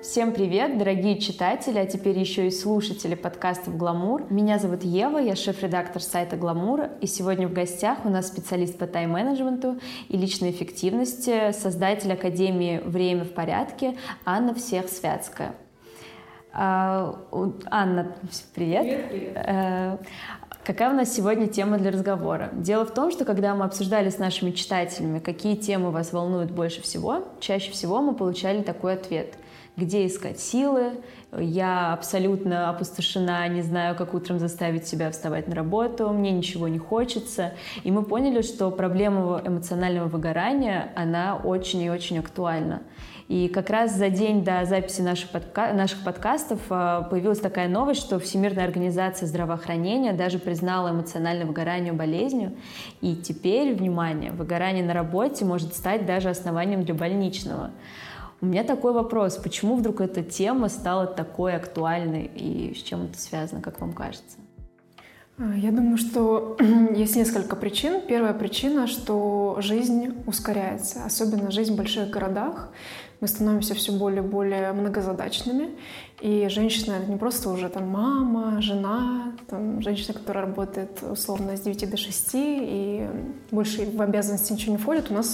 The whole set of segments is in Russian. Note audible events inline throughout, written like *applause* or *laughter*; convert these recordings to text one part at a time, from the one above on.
Всем привет, дорогие читатели, а теперь еще и слушатели подкастов «Гламур». Меня зовут Ева, я шеф-редактор сайта «Гламур», и сегодня в гостях у нас специалист по тайм-менеджменту и личной эффективности, создатель Академии «Время в порядке» Анна Всех Святская. А, Анна, привет. Привет, привет. Э, какая у нас сегодня тема для разговора? Дело в том, что когда мы обсуждали с нашими читателями, какие темы вас волнуют больше всего, чаще всего мы получали такой ответ – где искать силы. Я абсолютно опустошена, не знаю, как утром заставить себя вставать на работу, мне ничего не хочется. И мы поняли, что проблема эмоционального выгорания, она очень и очень актуальна. И как раз за день до записи наших, подка наших подкастов а, появилась такая новость, что Всемирная организация здравоохранения даже признала эмоциональное выгорание болезнью. И теперь, внимание, выгорание на работе может стать даже основанием для больничного. У меня такой вопрос, почему вдруг эта тема стала такой актуальной и с чем это связано, как вам кажется? А, я думаю, что *clears throat* есть несколько причин. Первая причина, что жизнь ускоряется, особенно жизнь в больших городах. Мы становимся все более и более многозадачными. И женщина — это не просто уже там мама, жена, там, женщина, которая работает условно с 9 до 6 и больше в обязанности ничего не входит. У нас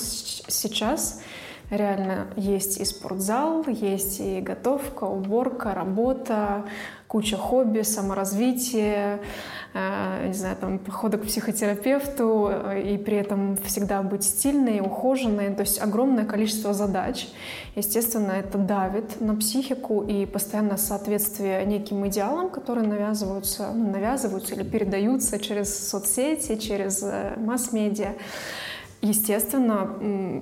сейчас Реально есть и спортзал, есть и готовка, уборка, работа, куча хобби, саморазвитие, э, не знаю, там, походы к психотерапевту, э, и при этом всегда быть стильной, ухоженной. То есть огромное количество задач. Естественно, это давит на психику и постоянное соответствие неким идеалам, которые навязываются, ну, навязываются или передаются через соцсети, через э, масс-медиа. Естественно,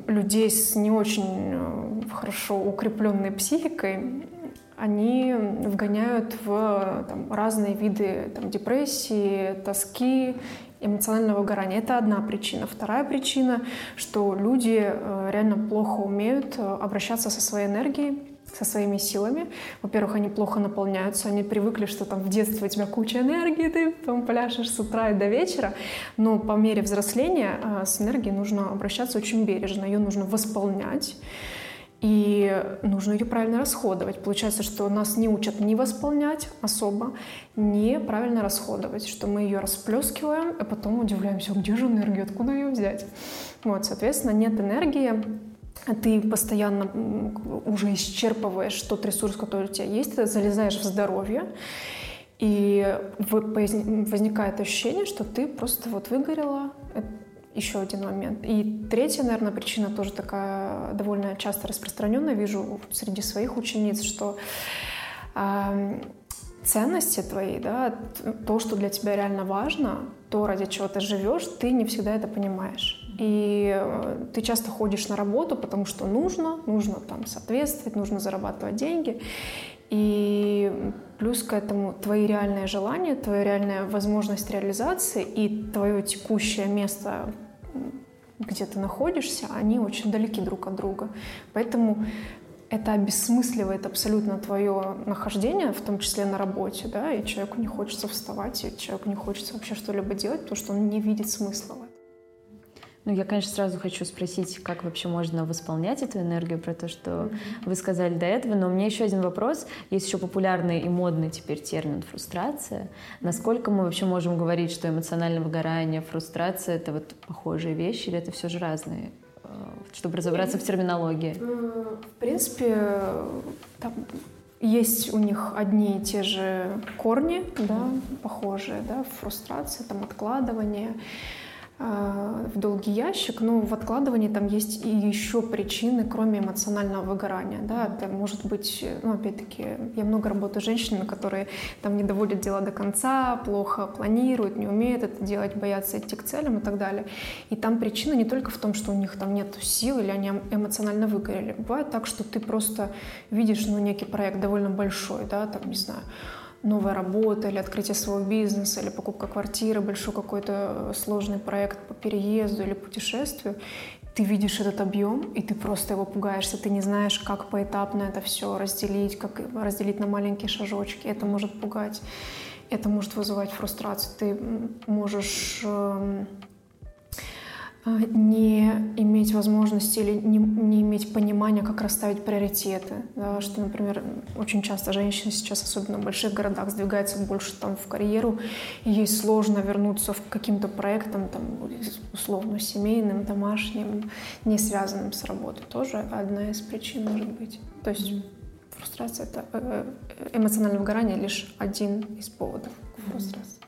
людей с не очень э, хорошо укрепленной психикой они вгоняют в там, разные виды там, депрессии, тоски, эмоционального выгорания. Это одна причина. Вторая причина, что люди э, реально плохо умеют э, обращаться со своей энергией, со своими силами. Во-первых, они плохо наполняются, они привыкли, что там в детстве у тебя куча энергии, ты там пляшешь с утра и до вечера, но по мере взросления а, с энергией нужно обращаться очень бережно, ее нужно восполнять. И нужно ее правильно расходовать. Получается, что нас не учат не восполнять особо, не правильно расходовать, что мы ее расплескиваем, а потом удивляемся, где же энергия, откуда ее взять. Вот, соответственно, нет энергии, ты постоянно уже исчерпываешь тот ресурс, который у тебя есть, ты залезаешь в здоровье, и возникает ощущение, что ты просто вот выгорела. Это еще один момент. И третья, наверное, причина тоже такая довольно часто распространенная, вижу среди своих учениц, что ценности твои, да, то, что для тебя реально важно, то, ради чего ты живешь, ты не всегда это понимаешь. И э, ты часто ходишь на работу, потому что нужно, нужно там соответствовать, нужно зарабатывать деньги. И плюс к этому твои реальные желания, твоя реальная возможность реализации и твое текущее место, где ты находишься, они очень далеки друг от друга. Поэтому это обесмысливает абсолютно твое нахождение, в том числе на работе, да, и человеку не хочется вставать, и человеку не хочется вообще что-либо делать, потому что он не видит смысла в этом. Ну, я, конечно, сразу хочу спросить, как вообще можно восполнять эту энергию, про то, что mm-hmm. вы сказали до этого, но у меня еще один вопрос. Есть еще популярный и модный теперь термин фрустрация. Насколько мы вообще можем говорить, что эмоциональное выгорание, фрустрация — это вот похожие вещи, или это все же разные? Э, чтобы разобраться в терминологии. Э, в принципе, там есть у них одни и те же корни, да, похожие, да, фрустрация, там, откладывание, в долгий ящик, но в откладывании там есть и еще причины, кроме эмоционального выгорания. Да? Это может быть, ну, опять-таки, я много работаю с женщинами, которые там не доводят дело до конца, плохо планируют, не умеют это делать, боятся идти к целям и так далее. И там причина не только в том, что у них там нет сил или они эмоционально выгорели. Бывает так, что ты просто видишь, ну, некий проект довольно большой, да, там, не знаю, новая работа или открытие своего бизнеса или покупка квартиры, большой какой-то э, сложный проект по переезду или путешествию, ты видишь этот объем, и ты просто его пугаешься, ты не знаешь, как поэтапно это все разделить, как разделить на маленькие шажочки. Это может пугать, это может вызывать фрустрацию. Ты можешь эм, не иметь возможности или не, не иметь понимания, как расставить приоритеты. Да, что, например, очень часто женщины сейчас, особенно в больших городах, сдвигаются больше там в карьеру, и ей сложно вернуться к каким-то проектам, там, условно, семейным, домашним, не связанным с работой. Тоже одна из причин может быть. То есть фрустрация — это э, э, эмоциональное выгорание лишь один из поводов к фрустрации.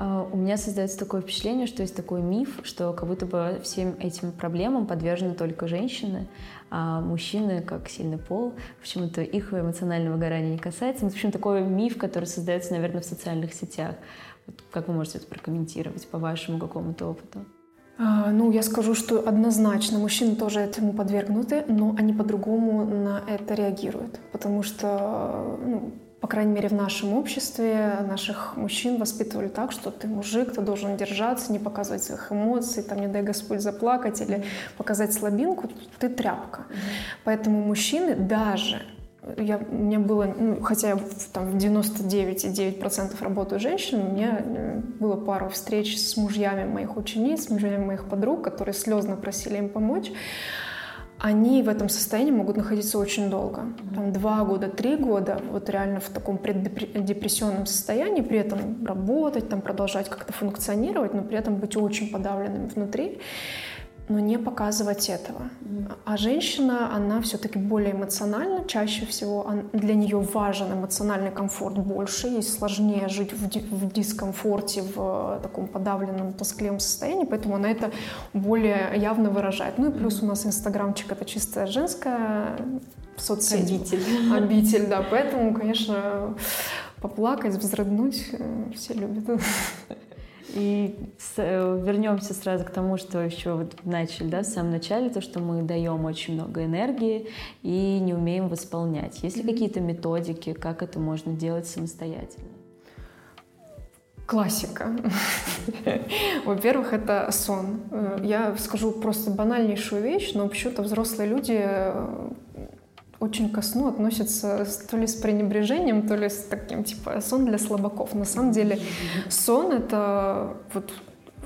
А, у меня создается такое впечатление, что есть такой миф, что как будто бы всем этим проблемам подвержены только женщины, а мужчины, как сильный пол, почему-то их эмоционального выгорания не касается. Ну, в общем, такой миф, который создается, наверное, в социальных сетях. Вот как вы можете это прокомментировать по вашему какому-то опыту? А, ну, я скажу, что однозначно мужчины тоже этому подвергнуты, но они по-другому на это реагируют, потому что ну, по крайней мере, в нашем обществе наших мужчин воспитывали так, что ты мужик, ты должен держаться, не показывать своих эмоций, там, не дай Господь заплакать или показать слабинку, ты тряпка. Mm-hmm. Поэтому мужчины даже я, у меня было, ну, хотя я там, в 99,9% работаю женщин, у меня э, было пару встреч с мужьями моих учениц, с мужьями моих подруг, которые слезно просили им помочь они в этом состоянии могут находиться очень долго. Там два года, три года, вот реально в таком преддепрессионном состоянии, при этом работать, там продолжать как-то функционировать, но при этом быть очень подавленными внутри но не показывать этого. А женщина, она все-таки более эмоциональна, чаще всего для нее важен эмоциональный комфорт больше, ей сложнее жить в, ди в дискомфорте, в таком подавленном, тоскливом состоянии, поэтому она это более явно выражает. Ну и плюс у нас инстаграмчик это чисто женская соцсеть. Обитель. *laughs* Обитель, да, поэтому, конечно, поплакать, взрыднуть э, все любят. *laughs* И с, э, вернемся сразу к тому, что еще вот начали, да, в самом начале, то, что мы даем очень много энергии и не умеем восполнять. Есть ли какие-то методики, как это можно делать самостоятельно? Классика. *laughs* Во-первых, это сон. Э, я скажу просто банальнейшую вещь, но почему-то взрослые люди э, очень ко сну относятся то ли с пренебрежением, то ли с таким, типа, сон для слабаков. На самом деле сон — это вот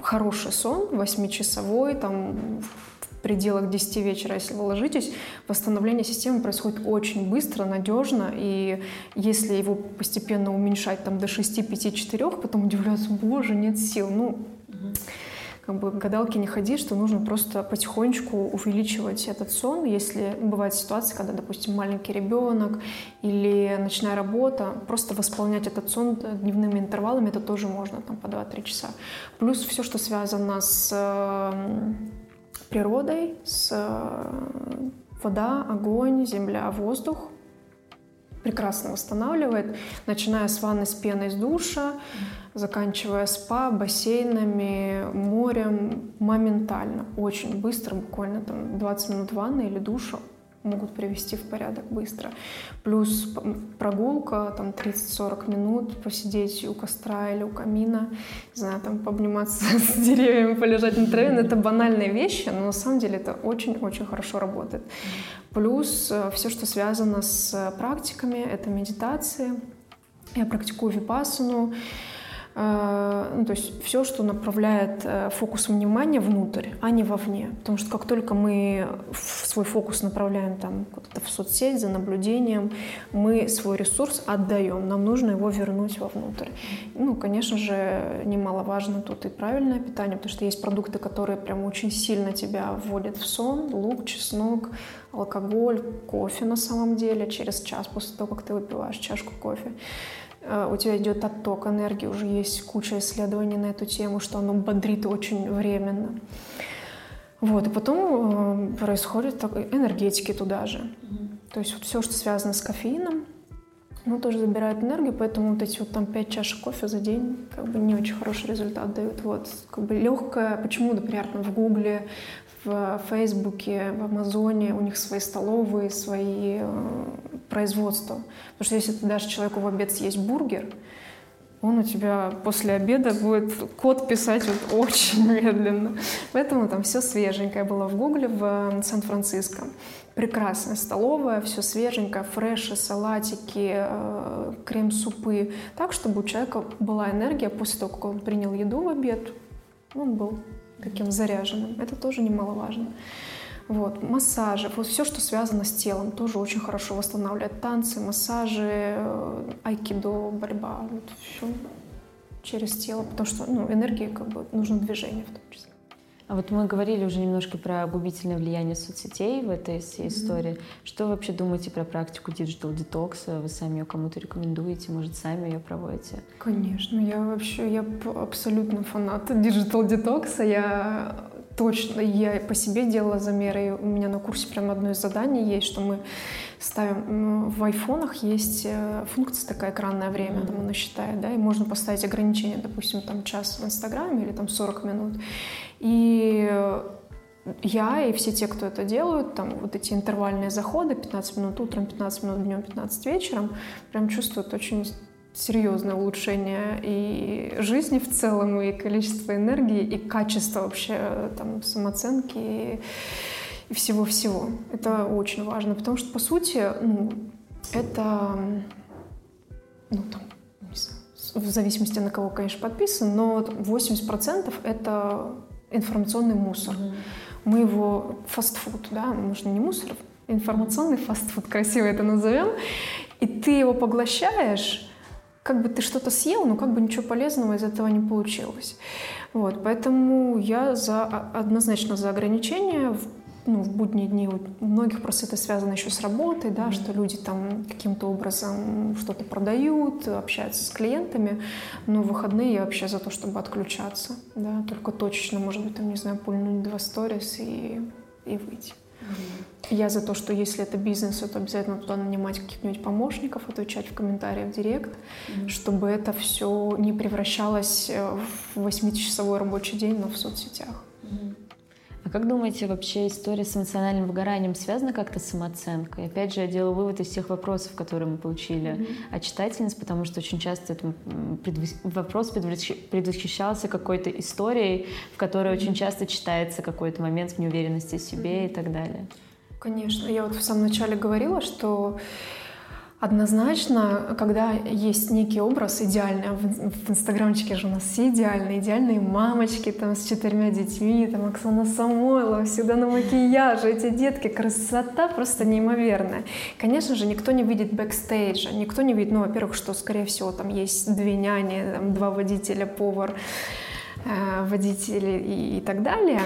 хороший сон, восьмичасовой, там, в пределах 10 вечера, если вы ложитесь, восстановление системы происходит очень быстро, надежно, и если его постепенно уменьшать там, до 6, 5, 4, потом удивляются, боже, нет сил. Ну, как бы гадалки не ходи, что нужно просто потихонечку увеличивать этот сон. Если бывает ситуация, когда, допустим, маленький ребенок или ночная работа, просто восполнять этот сон дневными интервалами, это тоже можно там по 2-3 часа. Плюс все, что связано с эм, природой, с э, вода, огонь, земля, воздух, прекрасно восстанавливает, начиная с ванны с пеной с душа, заканчивая спа, бассейнами, морем, моментально, очень быстро, буквально там 20 минут ванны или душа могут привести в порядок быстро. Плюс прогулка, там 30-40 минут, посидеть у костра или у камина, не знаю, там пообниматься *laughs* с деревьями, полежать на траве. Это банальные вещи, но на самом деле это очень-очень хорошо работает. Плюс э, все, что связано с практиками, это медитации. Я практикую випассану, Э, ну, то есть все, что направляет э, фокус внимания внутрь, а не вовне. Потому что как только мы свой фокус направляем там куда-то в соцсеть за наблюдением, мы свой ресурс отдаем, нам нужно его вернуть вовнутрь. Ну, конечно же, немаловажно тут и правильное питание, потому что есть продукты, которые прям очень сильно тебя вводят в сон, лук, чеснок, алкоголь, кофе на самом деле через час после того, как ты выпиваешь чашку кофе. Э, у тебя идет отток энергии, уже есть куча исследований на эту тему, что оно бодрит очень временно. Вот, и потом э, происходит так, энергетики туда же. Mm-hmm. То есть вот все, что связано с кофеином, ну, тоже забирает энергию, поэтому вот эти вот там 5 чашек кофе за день как бы не очень хороший результат дают. Вот, как бы легкое, почему, например, там в Гугле, в Фейсбуке, в Амазоне, у них свои столовые, свои э, производства. Потому что если ты дашь человеку в обед съесть бургер, он у тебя после обеда будет код писать вот очень медленно. Поэтому там все свеженькое было в Гугле в Сан-Франциско. Прекрасная столовая, все свеженькое, фреши, салатики, э, крем-супы. Так, чтобы у человека была энергия после того, как он принял еду в обед, он был таким заряженным. Это тоже немаловажно. Вот, массажи, вот все, что связано с телом, тоже очень хорошо восстанавливает. Танцы, массажи, э, айкидо, борьба, вот все через тело, потому что ну, энергии как бы нужно движение в том числе. А вот мы говорили уже немножко про губительное влияние соцсетей в этой всей истории. Mm-hmm. Что вы вообще думаете про практику digital детокса? Вы сами ее кому-то рекомендуете? Может, сами ее проводите? Конечно, я вообще я абсолютно фанат digital детокса. Я точно, я по себе делала замеры. У меня на курсе прям одно из заданий есть, что мы ставим в айфонах есть э, функция такая экранное время, mm-hmm. там оно считает, да, и можно поставить ограничение, допустим, там час в Инстаграме или там 40 минут. И я и все те, кто это делают, там вот эти интервальные заходы, 15 минут утром, 15 минут днем, 15 вечером, прям чувствуют очень серьезное улучшение и жизни в целом, и количества энергии, и качества вообще там самооценки и, и всего-всего. Это очень важно, потому что, по сути, ну, это, ну, там, в зависимости на кого, конечно, подписан, но 80% это информационный мусор. Mm-hmm. Мы его фастфуд, да, можно не мусор, информационный фастфуд, красиво это назовем, и ты его поглощаешь, как бы ты что-то съел, но как бы ничего полезного из этого не получилось. Вот, поэтому я за, однозначно за ограничения ну, в будние дни у многих просто это связано еще с работой, да, mm-hmm. что люди там каким-то образом что-то продают, общаются с клиентами, но в выходные я вообще за то, чтобы отключаться, да, только точечно, может быть, там, не знаю, пульнуть два сторис и, и выйти. Я за то, что если это бизнес, то обязательно туда нанимать каких-нибудь помощников, отвечать в комментариях в директ, mm-hmm. чтобы это все не превращалось в 8-часовой рабочий день, но в соцсетях. А как думаете, вообще история с эмоциональным выгоранием связана как-то с самооценкой? Опять же, я делаю вывод из всех вопросов, которые мы получили mm-hmm. от читательниц, потому что очень часто этот вопрос предвосхищался какой-то историей, в которой mm-hmm. очень часто читается какой-то момент неуверенности в себе mm-hmm. и так далее. Конечно. Я вот в самом начале говорила, что Однозначно, когда есть некий образ идеальный, а в, в инстаграмчике же у нас все идеальные, идеальные мамочки там с четырьмя детьми, там Оксана Самойлова, всегда на макияже, эти детки, красота просто неимоверная. Конечно же, никто не видит бэкстейджа, никто не видит, ну, во-первых, что, скорее всего, там есть две няни, там, два водителя, повар, э, водители и, и так далее.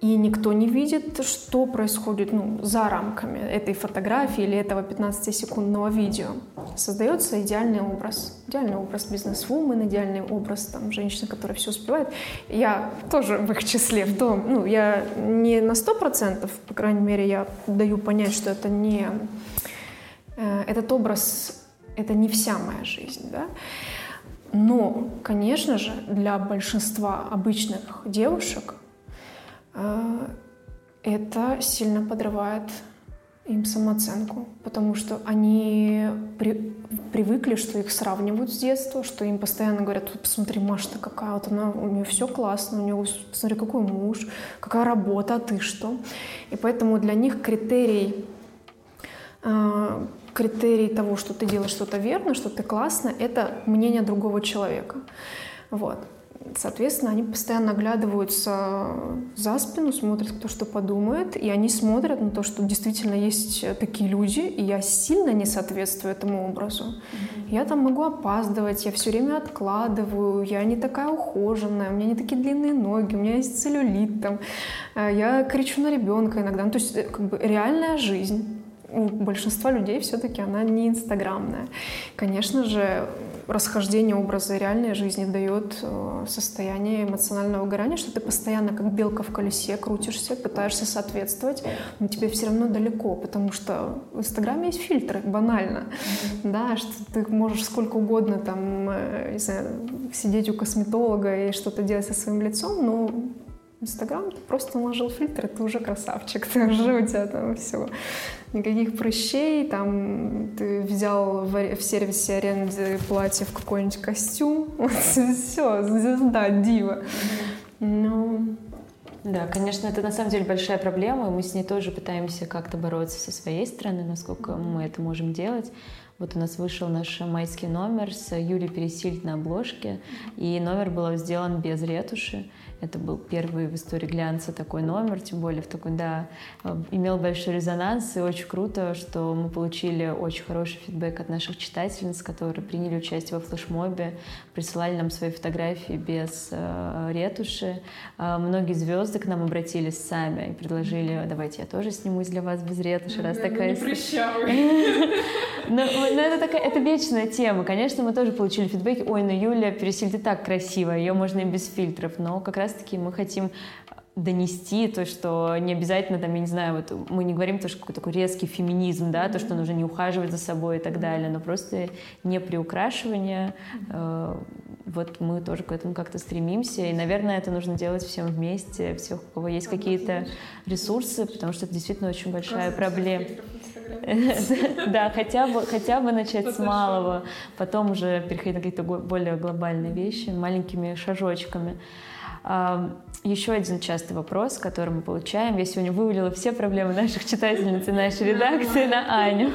И никто не видит, что происходит ну, за рамками этой фотографии или этого 15-секундного видео. Создается идеальный образ. Идеальный образ бизнес-вумен, идеальный образ там, женщины, которая все успевает. Я тоже в их числе. В том, ну, я не на 100%, по крайней мере, я даю понять, что это не... Э, этот образ, это не вся моя жизнь, да. Но, конечно же, для большинства обычных девушек это сильно подрывает им самооценку, потому что они при, привыкли, что их сравнивают с детства, что им постоянно говорят, посмотри, Маша-то какая, вот она, у нее все классно, у нее, посмотри, какой муж, какая работа, а ты что? И поэтому для них критерий, э, критерий того, что ты делаешь что-то верно, что ты классно, это мнение другого человека. Вот. Соответственно, они постоянно оглядываются за спину, смотрят, кто что подумает, и они смотрят на то, что действительно есть такие люди, и я сильно не соответствую этому образу. Mm-hmm. Я там могу опаздывать, я все время откладываю, я не такая ухоженная, у меня не такие длинные ноги, у меня есть целлюлит, там, э, я кричу на ребенка иногда. Ну, то есть, э, как бы реальная жизнь у большинства людей все-таки она не инстаграмная. Конечно же, расхождение образа реальной жизни дает э, состояние эмоционального выгорания, что ты постоянно как белка в колесе крутишься, пытаешься соответствовать, но тебе все равно далеко, потому что в Инстаграме есть фильтры, банально, mm-hmm. да, что ты можешь сколько угодно там, э, не знаю, сидеть у косметолога и что-то делать со своим лицом, но Инстаграм, ты просто наложил фильтр, ты уже красавчик, *laughs* ты уже у тебя там все. Никаких прыщей, там ты взял в, в сервисе аренды платье в какой-нибудь костюм, *laughs* все, звезда, дива. Ну, да, конечно, это на самом деле большая проблема, и мы с ней тоже пытаемся как-то бороться со своей стороны, насколько мы это можем делать. Вот у нас вышел наш майский номер с Юлией Пересильд на обложке, и номер был сделан без ретуши. Это был первый в истории глянца такой номер, тем более в такой, да, имел большой резонанс, и очень круто, что мы получили очень хороший фидбэк от наших читательниц, которые приняли участие во флешмобе, присылали нам свои фотографии без э, ретуши. Э, многие звезды к нам обратились сами и предложили, давайте я тоже снимусь для вас без ретуши, раз такая... Но, но *laughs* это такая, это вечная тема. Конечно, мы тоже получили фидбэк, ой, ну Юля Пересиль, ты так красиво, ее можно и без фильтров, но как раз-таки мы хотим донести то, что не обязательно, там, я не знаю, вот мы не говорим то, что такой резкий феминизм, да, то, что нужно не ухаживать за собой и так далее, но просто не приукрашивание. Э, вот мы тоже к этому как-то стремимся, и, наверное, это нужно делать всем вместе, всех, у кого есть какие-то ресурсы, потому что это действительно очень большая проблема. *laughs* Да, хотя бы, хотя бы начать с малого, потом уже переходить на какие-то более глобальные вещи, маленькими шажочками. Еще один частый вопрос, который мы получаем. Я сегодня вывалила все проблемы наших читательниц и нашей редакции на Аню.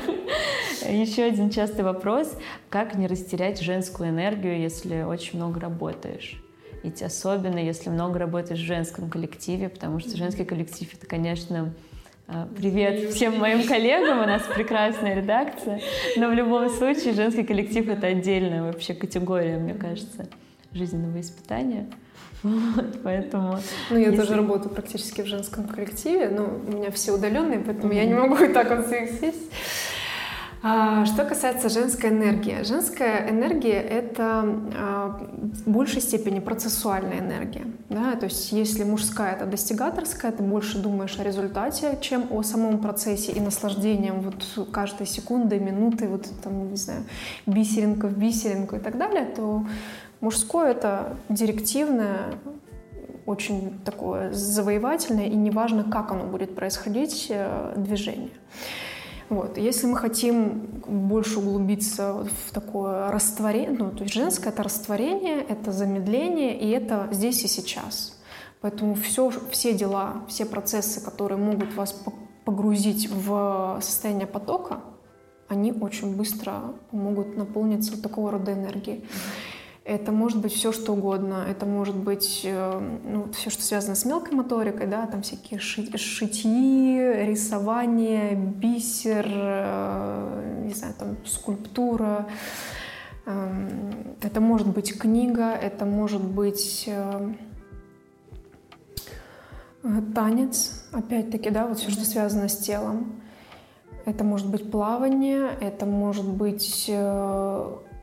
Еще один частый вопрос. Как не растерять женскую энергию, если очень много работаешь? Ведь особенно, если много работаешь в женском коллективе, потому что женский коллектив — это, конечно, а, Привет всем моим коллегам, у нас прекрасная редакция, но в любом случае женский коллектив это отдельная вообще категория, мне кажется, жизненного испытания. Вот, поэтому... Ну, я если... тоже работаю практически в женском коллективе, но у меня все удаленные, поэтому mm-hmm. я не могу *laughs* и так вот всех сесть. А, что касается женской энергии. Женская энергия — это а, в большей степени процессуальная энергия. Да? То есть если мужская — это достигаторская, ты больше думаешь о результате, чем о самом процессе и наслаждением вот каждой секунды, минуты, вот там, не знаю, бисеринка в бисеринку и так далее, то Мужское — это директивное, очень такое завоевательное, и неважно, как оно будет происходить, э, движение. Вот. Если мы хотим больше углубиться в такое растворение, ну, то есть женское — это растворение, это замедление, и это здесь и сейчас. Поэтому все, все дела, все процессы, которые могут вас погрузить в состояние потока, они очень быстро могут наполниться вот такого рода энергией. Это может быть все, что угодно. Это может быть э, ну, все, что связано с мелкой моторикой, да, там всякие ши- шитьи, рисование, бисер, э, не знаю, там скульптура. Эм, это может быть книга, это может быть э, танец, опять-таки, да, вот все, что связано с телом. Это может быть плавание, это может быть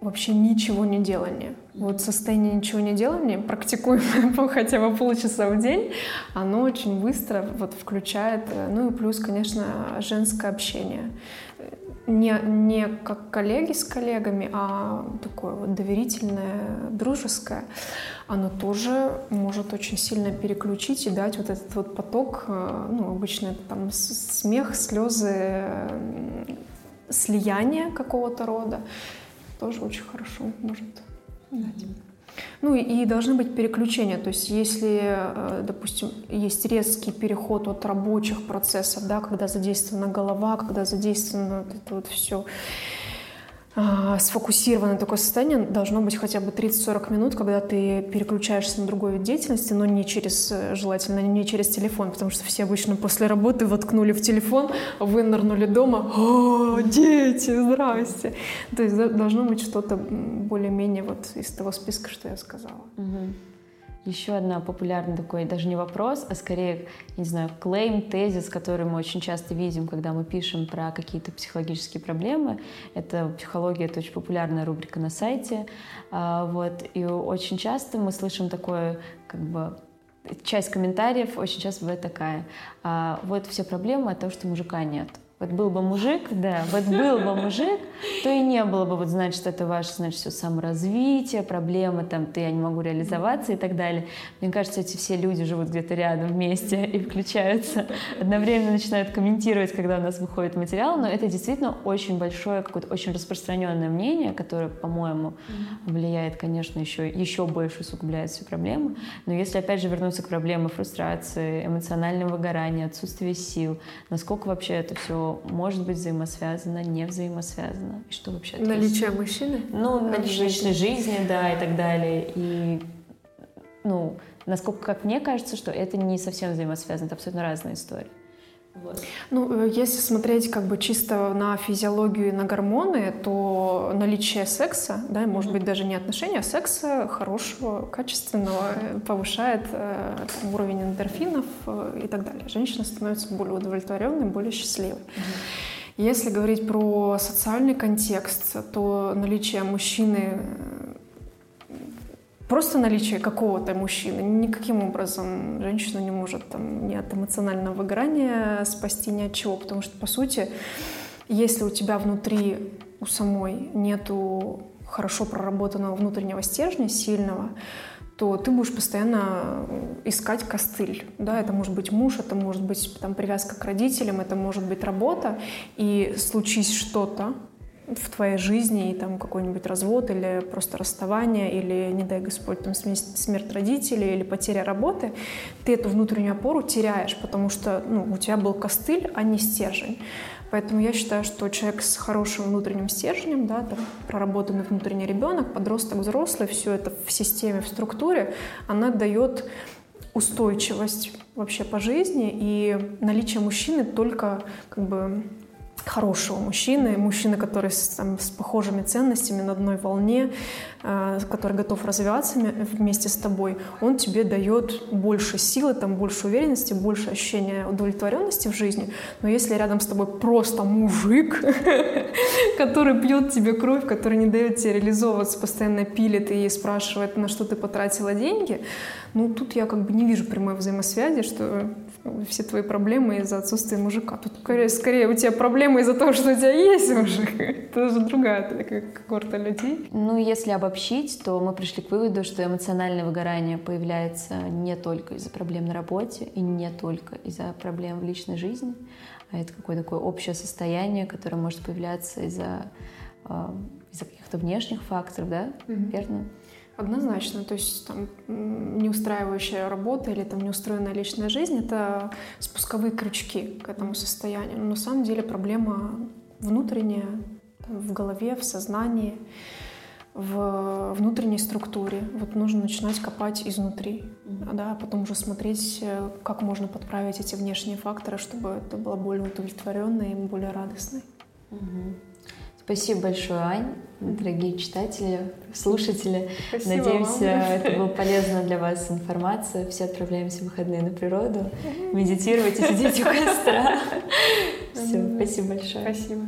вообще ничего не делания. Вот состояние ничего не делания, практикуемое *laughs* хотя бы полчаса в день, оно очень быстро вот включает, э, ну и плюс, конечно, женское общение. Не, не как коллеги с коллегами, а такое вот доверительное, дружеское, оно тоже может очень сильно переключить и дать вот этот вот поток, э, ну, обычно это там смех, слезы, слияние какого-то рода тоже очень хорошо может Ну и должны быть переключения, то есть если, э, допустим, есть резкий переход от рабочих процессов, да, когда задействована голова, когда задействовано вот это вот все, сфокусированное такое состояние должно быть хотя бы 30-40 минут, когда ты переключаешься на другой вид деятельности, но не через, э, желательно, не через телефон, потому что все обычно после работы воткнули в телефон, вынырнули дома, о, дети, здрасте. То есть должно быть что-то более-менее вот из того списка, что я сказала. Угу. Еще одна популярный такой, даже не вопрос, а скорее, не знаю, клейм, тезис, который мы очень часто видим, когда мы пишем про какие-то психологические проблемы. Это психология, это очень популярная рубрика на сайте. А, вот, и очень часто мы слышим такое, как бы, часть комментариев очень часто бывает такая. А, вот все проблемы от того, что мужика нет. Вот был бы мужик, да, вот был бы мужик, то и не было бы, вот значит, это ваше, значит, все саморазвитие, проблемы, там, ты, я не могу реализоваться и так далее. Мне кажется, эти все люди живут где-то рядом вместе и включаются, одновременно начинают комментировать, когда у нас выходит материал, но это действительно очень большое, какое-то очень распространенное мнение, которое, по-моему, влияет, конечно, еще, еще больше усугубляет всю проблему. Но если, опять же, вернуться к проблеме фрустрации, эмоционального выгорания, отсутствия сил, насколько вообще это все что может быть взаимосвязано, не взаимосвязано, и что вообще... Наличие мужчины? Ну, наличие личной жизни, да, и так далее. И, ну, насколько, как мне кажется, что это не совсем взаимосвязано, это абсолютно разные истории. Вот. Ну, э, если смотреть как бы чисто на физиологию и на гормоны, то наличие секса, да, может быть даже не отношения, а секса хорошего, качественного э, повышает э, там, уровень эндорфинов э, и так далее. Женщина становится более удовлетворенной, более счастливой. Если говорить про социальный контекст, то наличие мужчины просто наличие какого-то мужчины никаким образом женщина не может там, ни от эмоционального выгорания спасти, ни от чего. Потому что, по сути, если у тебя внутри, у самой нету хорошо проработанного внутреннего стержня, сильного, то ты будешь постоянно искать костыль. Да? Это может быть муж, это может быть там, привязка к родителям, это может быть работа. И случись что-то, в твоей жизни, и там какой-нибудь развод или просто расставание, или, не дай Господь, там смерть родителей или потеря работы, ты эту внутреннюю опору теряешь, потому что ну, у тебя был костыль, а не стержень. Поэтому я считаю, что человек с хорошим внутренним стержнем, да, там, проработанный внутренний ребенок, подросток, взрослый, все это в системе, в структуре, она дает устойчивость вообще по жизни, и наличие мужчины только как бы хорошего мужчины, мужчины, который там, с похожими ценностями на одной волне, э, который готов развиваться вместе с тобой, он тебе дает больше силы, там, больше уверенности, больше ощущения удовлетворенности в жизни. Но если рядом с тобой просто мужик, *laughs* который пьет тебе кровь, который не дает тебе реализовываться, постоянно пилит и спрашивает, на что ты потратила деньги, ну тут я как бы не вижу прямой взаимосвязи, что все твои проблемы из-за отсутствия мужика. Тут скорее, скорее у тебя проблемы из-за того, что у тебя есть мужик. *laughs* Это уже другая такая когорта людей. Ну, если обобщить, то мы пришли к выводу, что эмоциональное выгорание появляется не только из-за проблем на работе и не только из-за проблем в личной жизни, а это какое-то такое общее состояние, которое может появляться из-за э, из-за каких-то внешних факторов, да? Mm-hmm. Верно? Однозначно, то есть там неустраивающая работа или там неустроенная личная жизнь — это спусковые крючки к этому состоянию. Но на самом деле проблема внутренняя, в голове, в сознании, в внутренней структуре. Вот нужно начинать копать изнутри, mm-hmm. да, а потом уже смотреть, э, как можно подправить эти внешние факторы, чтобы это было более удовлетворенной и более радостной. Mm-hmm. Спасибо большое, Ань, дорогие читатели, слушатели. Спасибо Надеемся, вам. это была полезна для вас информация. Все отправляемся в выходные на природу. Медитируйте, сидите у костра. *laughs* Все, спасибо большое. Спасибо.